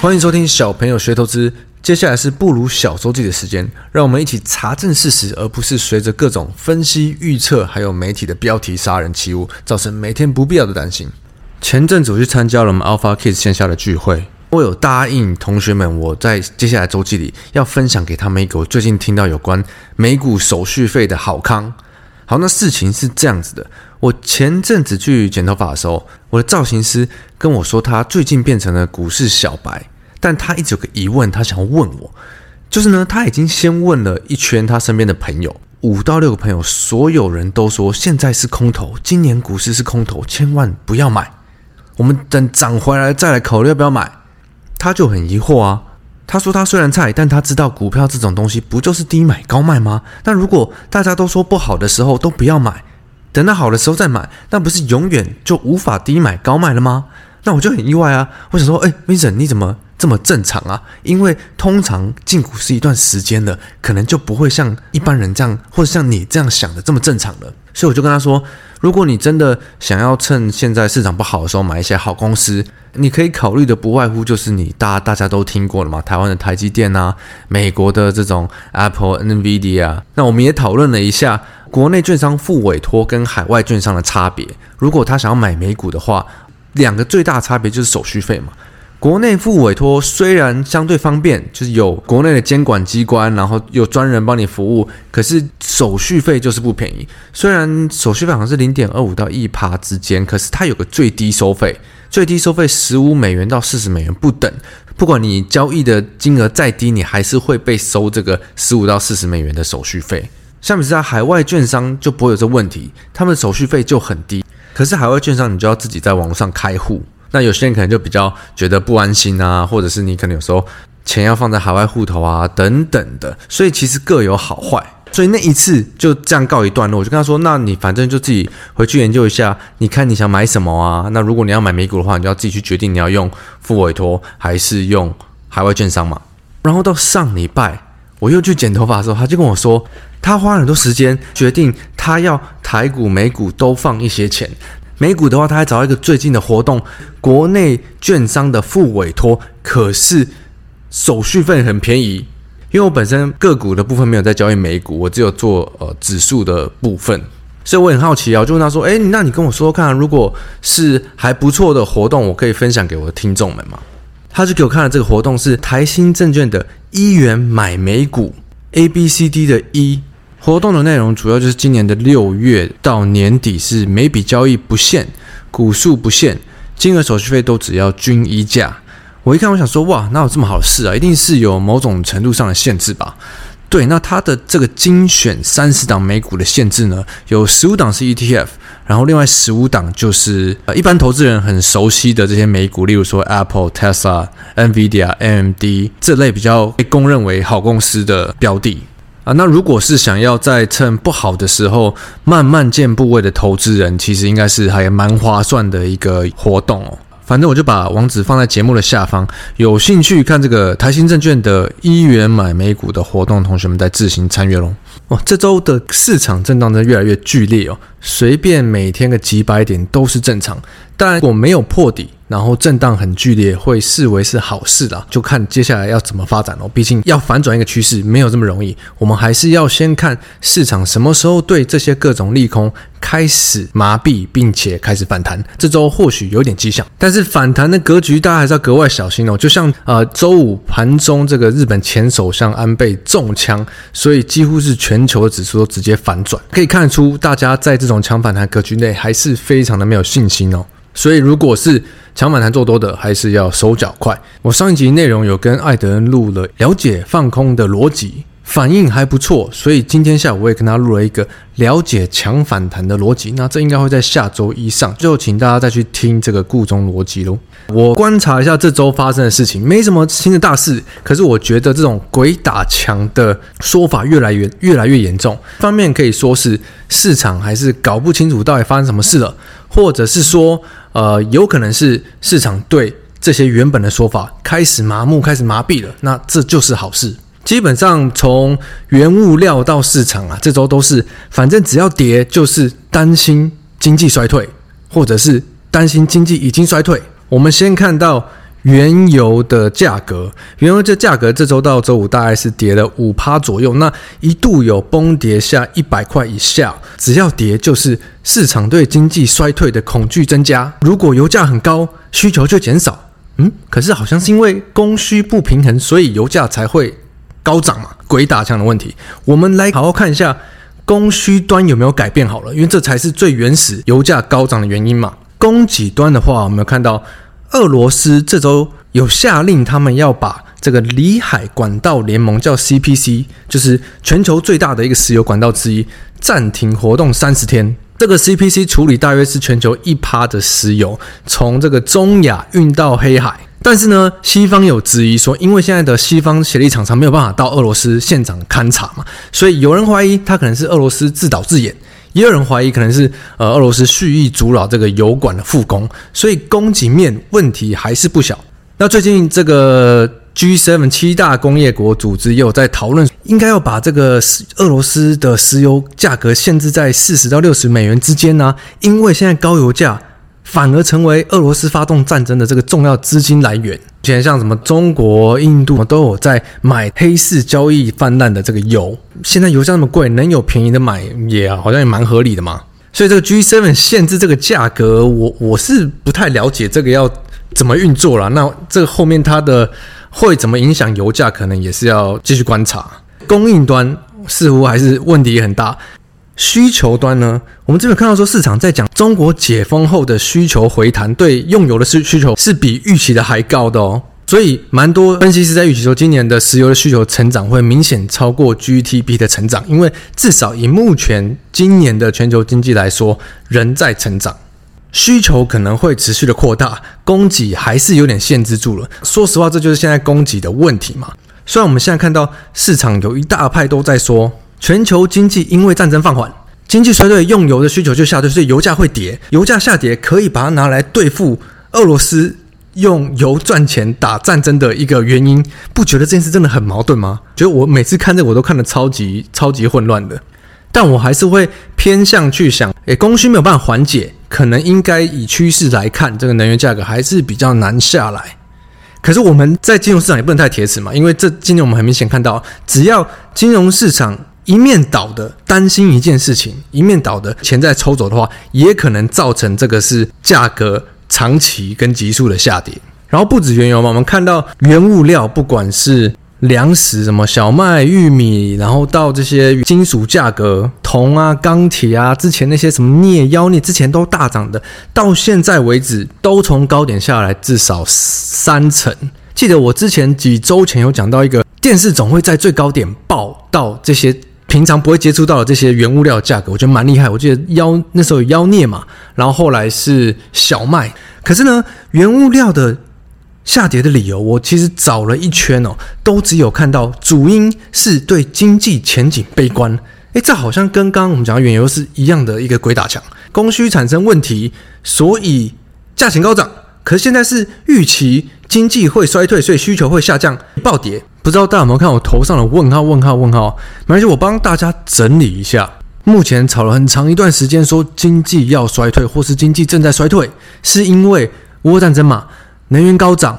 欢迎收听小朋友学投资，接下来是不如小周记的时间，让我们一起查证事实，而不是随着各种分析预测，还有媒体的标题杀人起舞，造成每天不必要的担心。前阵子我去参加了我们 Alpha Kids 线下的聚会，我有答应同学们，我在接下来周记里要分享给他们一个我最近听到有关美股手续费的好康。好，那事情是这样子的。我前阵子去剪头发的时候，我的造型师跟我说，他最近变成了股市小白，但他一直有个疑问，他想要问我，就是呢，他已经先问了一圈他身边的朋友，五到六个朋友，所有人都说现在是空头，今年股市是空头，千万不要买，我们等涨回来再来考虑要不要买。他就很疑惑啊。他说：“他虽然菜，但他知道股票这种东西不就是低买高卖吗？那如果大家都说不好的时候都不要买，等到好的时候再买，那不是永远就无法低买高卖了吗？那我就很意外啊！我想说，哎，Vincent，你怎么这么正常啊？因为通常进股市一段时间了，可能就不会像一般人这样，或者像你这样想的这么正常了。所以我就跟他说。”如果你真的想要趁现在市场不好的时候买一些好公司，你可以考虑的不外乎就是你大大家都听过了嘛，台湾的台积电啊，美国的这种 Apple、NVIDIA。那我们也讨论了一下国内券商付委托跟海外券商的差别。如果他想要买美股的话，两个最大差别就是手续费嘛。国内付委托虽然相对方便，就是有国内的监管机关，然后有专人帮你服务，可是手续费就是不便宜。虽然手续费好像是零点二五到一趴之间，可是它有个最低收费，最低收费十五美元到四十美元不等。不管你交易的金额再低，你还是会被收这个十五到四十美元的手续费。相比之下，海外券商就不会有这问题，他们手续费就很低。可是海外券商你就要自己在网络上开户。那有些人可能就比较觉得不安心啊，或者是你可能有时候钱要放在海外户头啊等等的，所以其实各有好坏。所以那一次就这样告一段落，我就跟他说：“那你反正就自己回去研究一下，你看你想买什么啊？那如果你要买美股的话，你就要自己去决定你要用付委托还是用海外券商嘛。”然后到上礼拜我又去剪头发的时候，他就跟我说，他花很多时间决定他要台股、美股都放一些钱。美股的话，他还找到一个最近的活动，国内券商的复委托，可是手续费很便宜。因为我本身个股的部分没有在交易美股，我只有做呃指数的部分，所以我很好奇啊，我就问他说：“诶，那你跟我说说看，如果是还不错的活动，我可以分享给我的听众们吗？”他就给我看了这个活动，是台新证券的一元买美股，A B C D 的一。活动的内容主要就是今年的六月到年底是每笔交易不限，股数不限，金额手续费都只要均一价。我一看，我想说，哇，哪有这么好的事啊？一定是有某种程度上的限制吧？对，那它的这个精选三十档美股的限制呢，有十五档是 ETF，然后另外十五档就是呃一般投资人很熟悉的这些美股，例如说 Apple、Tesla、NVIDIA、AMD 这类比较被公认为好公司的标的。啊，那如果是想要在趁不好的时候慢慢建部位的投资人，其实应该是还蛮划算的一个活动哦。反正我就把网址放在节目的下方，有兴趣看这个台新证券的一元买美股的活动，同学们再自行参阅喽。哇，这周的市场震荡真越来越剧烈哦，随便每天个几百点都是正常。当然，如果没有破底。然后震荡很剧烈，会视为是好事啦，就看接下来要怎么发展喽。毕竟要反转一个趋势没有这么容易，我们还是要先看市场什么时候对这些各种利空开始麻痹，并且开始反弹。这周或许有点迹象，但是反弹的格局大家还是要格外小心哦。就像呃周五盘中这个日本前首相安倍中枪，所以几乎是全球的指数都直接反转，可以看出大家在这这种强反弹格局内还是非常的没有信心哦。所以，如果是强反弹做多的，还是要手脚快。我上一集内容有跟艾德恩录了了解放空的逻辑，反应还不错，所以今天下午我也跟他录了一个了解强反弹的逻辑。那这应该会在下周一上，就请大家再去听这个故中逻辑喽。我观察一下这周发生的事情，没什么新的大事，可是我觉得这种鬼打墙的说法越来越越来越严重。方面可以说是市场还是搞不清楚到底发生什么事了，或者是说，呃，有可能是市场对这些原本的说法开始麻木、开始麻痹了。那这就是好事。基本上从原物料到市场啊，这周都是，反正只要跌就是担心经济衰退，或者是担心经济已经衰退。我们先看到原油的价格，原油这价格这周到周五大概是跌了五趴左右，那一度有崩跌下一百块以下。只要跌就是市场对经济衰退的恐惧增加。如果油价很高，需求就减少。嗯，可是好像是因为供需不平衡，所以油价才会。高涨嘛，鬼打墙的问题。我们来好好看一下供需端有没有改变好了，因为这才是最原始油价高涨的原因嘛。供给端的话，我们有看到俄罗斯这周有下令，他们要把这个里海管道联盟叫 CPC，就是全球最大的一个石油管道之一，暂停活动三十天。这个 CPC 处理大约是全球一趴的石油，从这个中亚运到黑海。但是呢，西方有质疑说，因为现在的西方协力厂商没有办法到俄罗斯现场勘察嘛，所以有人怀疑他可能是俄罗斯自导自演，也有人怀疑可能是呃俄罗斯蓄意阻扰这个油管的复工，所以供给面问题还是不小。那最近这个 G7 七大工业国组织也有在讨论，应该要把这个俄罗斯的石油价格限制在四十到六十美元之间呢、因为现在高油价。反而成为俄罗斯发动战争的这个重要资金来源。以前像什么中国、印度都有在买黑市交易泛滥的这个油。现在油价那么贵，能有便宜的买也好像也蛮合理的嘛。所以这个 G7 限制这个价格，我我是不太了解这个要怎么运作了。那这个后面它的会怎么影响油价，可能也是要继续观察。供应端似乎还是问题很大。需求端呢，我们这边看到说，市场在讲中国解封后的需求回弹，对用油的需需求是比预期的还高的哦。所以，蛮多分析师在预期说，今年的石油的需求成长会明显超过 GTP 的成长，因为至少以目前今年的全球经济来说，仍在成长，需求可能会持续的扩大，供给还是有点限制住了。说实话，这就是现在供给的问题嘛。虽然我们现在看到市场有一大派都在说。全球经济因为战争放缓，经济衰退，用油的需求就下跌，所以油价会跌。油价下跌可以把它拿来对付俄罗斯用油赚钱打战争的一个原因，不觉得这件事真的很矛盾吗？觉得我每次看这我都看得超级超级混乱的，但我还是会偏向去想，诶，供需没有办法缓解，可能应该以趋势来看，这个能源价格还是比较难下来。可是我们在金融市场也不能太铁齿嘛，因为这今年我们很明显看到，只要金融市场一面倒的担心一件事情，一面倒的钱在抽走的话，也可能造成这个是价格长期跟急速的下跌。然后不止原油嘛，我们看到原物料，不管是粮食什么小麦、玉米，然后到这些金属价格，铜啊、钢铁啊，之前那些什么镍、妖镍之前都大涨的，到现在为止都从高点下来至少三成。记得我之前几周前有讲到一个电视总会在最高点报到这些。平常不会接触到的这些原物料价格，我觉得蛮厉害。我记得妖那时候有妖孽嘛，然后后来是小麦。可是呢，原物料的下跌的理由，我其实找了一圈哦，都只有看到主因是对经济前景悲观。诶，这好像跟刚刚我们讲的原油是一样的一个鬼打墙，供需产生问题，所以价钱高涨。可是现在是预期经济会衰退，所以需求会下降，暴跌。不知道大家有没有看我头上的问号？问号？问号？没关系，我帮大家整理一下。目前炒了很长一段时间，说经济要衰退，或是经济正在衰退，是因为俄乌战争嘛？能源高涨，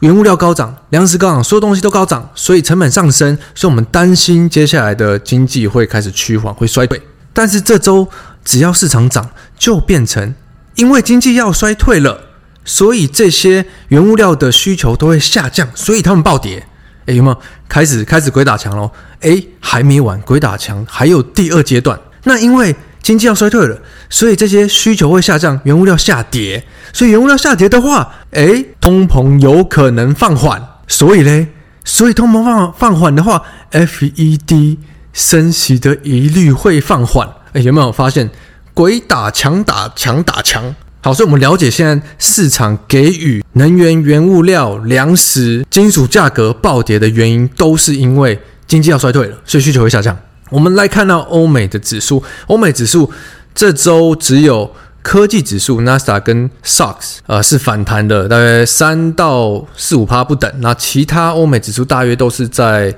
原物料高涨，粮食高涨，所有东西都高涨，所以成本上升，所以我们担心接下来的经济会开始趋缓，会衰退。但是这周只要市场涨，就变成因为经济要衰退了。所以这些原物料的需求都会下降，所以他们暴跌。诶，有没有开始开始鬼打墙喽？诶，还没完，鬼打墙还有第二阶段。那因为经济要衰退了，所以这些需求会下降，原物料下跌。所以原物料下跌的话，诶，通膨有可能放缓。所以嘞，所以通膨放放缓的话，FED 升息的疑虑会放缓。哎，有没有发现鬼打墙打墙打墙？好，所以我们了解现在市场给予能源、原物料、粮食、金属价格暴跌的原因，都是因为经济要衰退了，所以需求会下降。我们来看到欧美的指数，欧美指数这周只有科技指数 NASA 跟 SOX 呃是反弹的，大约三到四五趴不等。那其他欧美指数大约都是在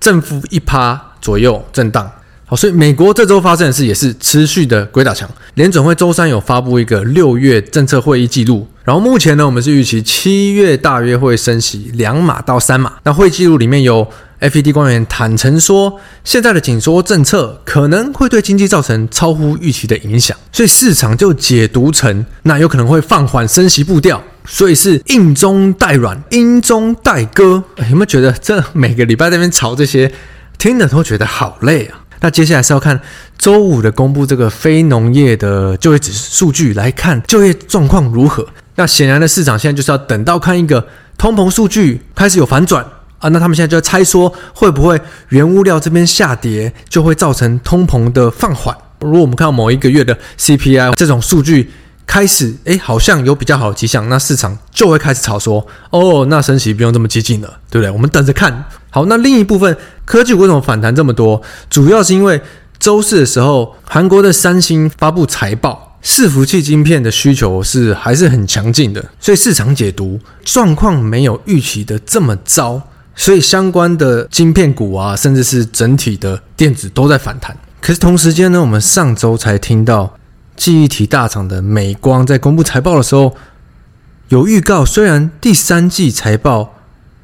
正负一趴左右震荡。好，所以美国这周发生的事也是持续的鬼打墙。联准会周三有发布一个六月政策会议记录，然后目前呢，我们是预期七月大约会升息两码到三码。那会议记录里面有 FED 官员坦诚说，现在的紧缩政策可能会对经济造成超乎预期的影响，所以市场就解读成那有可能会放缓升息步调，所以是硬中带软，阴中带割。有没有觉得这每个礼拜在那边吵这些，听的都觉得好累啊？那接下来是要看周五的公布这个非农业的就业指数据，来看就业状况如何。那显然的，市场现在就是要等到看一个通膨数据开始有反转啊。那他们现在就要猜说，会不会原物料这边下跌，就会造成通膨的放缓。如果我们看到某一个月的 CPI 这种数据开始，哎，好像有比较好的迹象，那市场就会开始炒说，哦，那升息不用这么激进了，对不对？我们等着看。好，那另一部分科技股为什么反弹这么多？主要是因为周四的时候，韩国的三星发布财报，伺服器晶片的需求是还是很强劲的，所以市场解读状况没有预期的这么糟，所以相关的晶片股啊，甚至是整体的电子都在反弹。可是同时间呢，我们上周才听到记忆体大厂的美光在公布财报的时候，有预告，虽然第三季财报。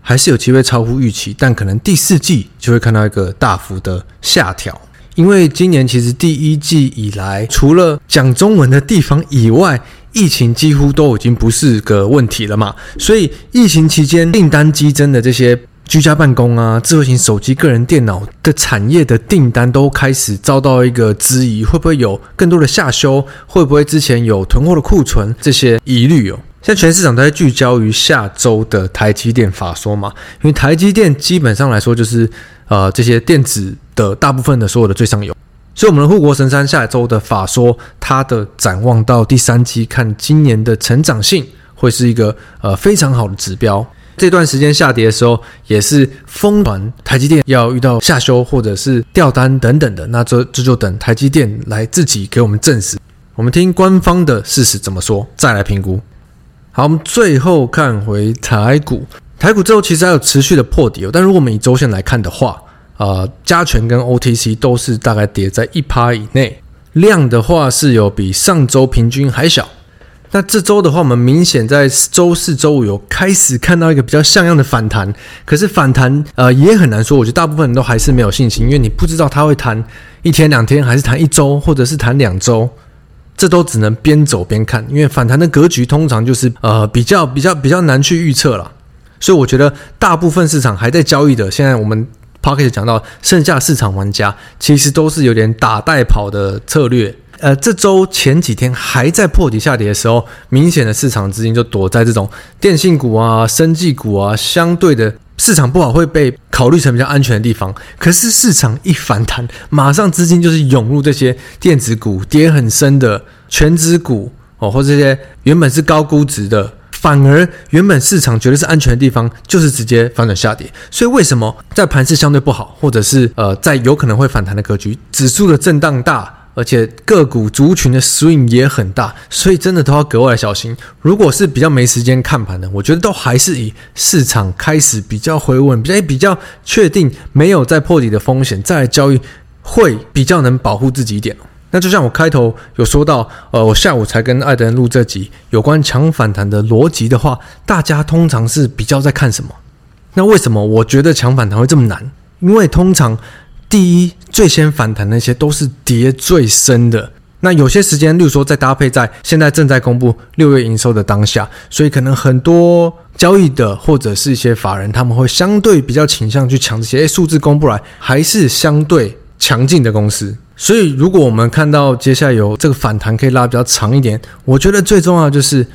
还是有机会超乎预期，但可能第四季就会看到一个大幅的下调，因为今年其实第一季以来，除了讲中文的地方以外，疫情几乎都已经不是个问题了嘛。所以疫情期间订单激增的这些居家办公啊、智慧型手机、个人电脑的产业的订单都开始遭到一个质疑，会不会有更多的下修？会不会之前有囤货的库存？这些疑虑哦。现在全市场都在聚焦于下周的台积电法说嘛，因为台积电基本上来说就是呃这些电子的大部分的所有的最上游，所以我们的护国神山下周的法说，它的展望到第三季看今年的成长性会是一个呃非常好的指标。这段时间下跌的时候，也是疯传台积电要遇到下修或者是掉单等等的，那这这就等台积电来自己给我们证实。我们听官方的事实怎么说，再来评估。好，我们最后看回台股，台股之后其实还有持续的破底哦。但如果我们以周线来看的话，呃，加权跟 OTC 都是大概跌在一趴以内，量的话是有比上周平均还小。那这周的话，我们明显在周四、周五有开始看到一个比较像样的反弹，可是反弹呃也很难说。我觉得大部分人都还是没有信心，因为你不知道它会弹一天、两天，还是弹一周，或者是弹两周。这都只能边走边看，因为反弹的格局通常就是呃比较比较比较难去预测了，所以我觉得大部分市场还在交易的，现在我们 Podcast 讲到剩下市场玩家其实都是有点打带跑的策略。呃，这周前几天还在破底下跌的时候，明显的市场资金就躲在这种电信股啊、生技股啊，相对的市场不好会被考虑成比较安全的地方。可是市场一反弹，马上资金就是涌入这些电子股，跌很深的权值股哦，或这些原本是高估值的，反而原本市场觉得是安全的地方，就是直接反转下跌。所以为什么在盘势相对不好，或者是呃在有可能会反弹的格局，指数的震荡大？而且个股族群的 swing 也很大，所以真的都要格外小心。如果是比较没时间看盘的，我觉得都还是以市场开始比较回稳，比较比较确定没有再破底的风险，再来交易会比较能保护自己一点。那就像我开头有说到，呃，我下午才跟艾德恩录这集有关强反弹的逻辑的话，大家通常是比较在看什么？那为什么我觉得强反弹会这么难？因为通常。第一，最先反弹那些都是跌最深的。那有些时间，例如说，再搭配在现在正在公布六月营收的当下，所以可能很多交易的或者是一些法人，他们会相对比较倾向去抢这些数字公布来还是相对强劲的公司。所以，如果我们看到接下来有这个反弹可以拉比较长一点，我觉得最重要就是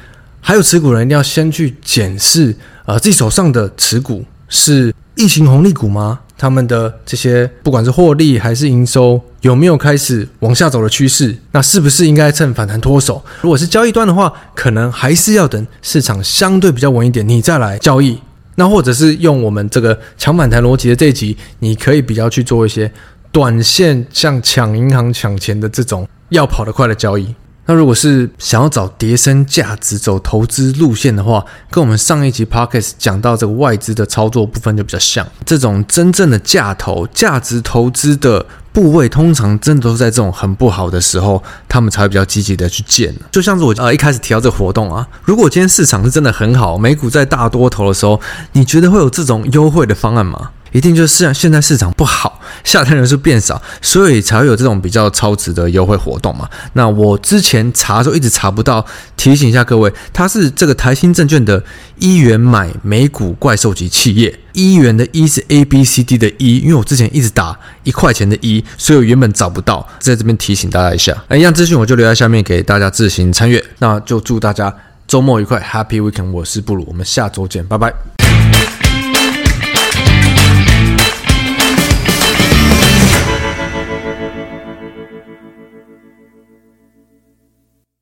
还有持股人一定要先去检视，呃，自己手上的持股是疫情红利股吗？他们的这些不管是获利还是营收，有没有开始往下走的趋势？那是不是应该趁反弹脱手？如果是交易端的话，可能还是要等市场相对比较稳一点，你再来交易。那或者是用我们这个抢反弹逻辑的这一集，你可以比较去做一些短线，像抢银行抢钱的这种要跑得快的交易。那如果是想要找叠升价值走投资路线的话，跟我们上一集 Podcast 讲到这个外资的操作部分就比较像。这种真正的价投、价值投资的部位，通常真的都在这种很不好的时候，他们才会比较积极的去建。就像是我呃一开始提到这个活动啊，如果今天市场是真的很好，美股在大多头的时候，你觉得会有这种优惠的方案吗？一定就是现在市场不好，下单人数变少，所以才会有这种比较超值的优惠活动嘛。那我之前查的时候一直查不到，提醒一下各位，它是这个台新证券的一元买美股怪兽级企业，一元的一是 A B C D 的一，因为我之前一直打一块钱的一，所以我原本找不到，在这边提醒大家一下。那一样资讯我就留在下面给大家自行参阅。那就祝大家周末愉快，Happy Weekend！我是布鲁，我们下周见，拜拜。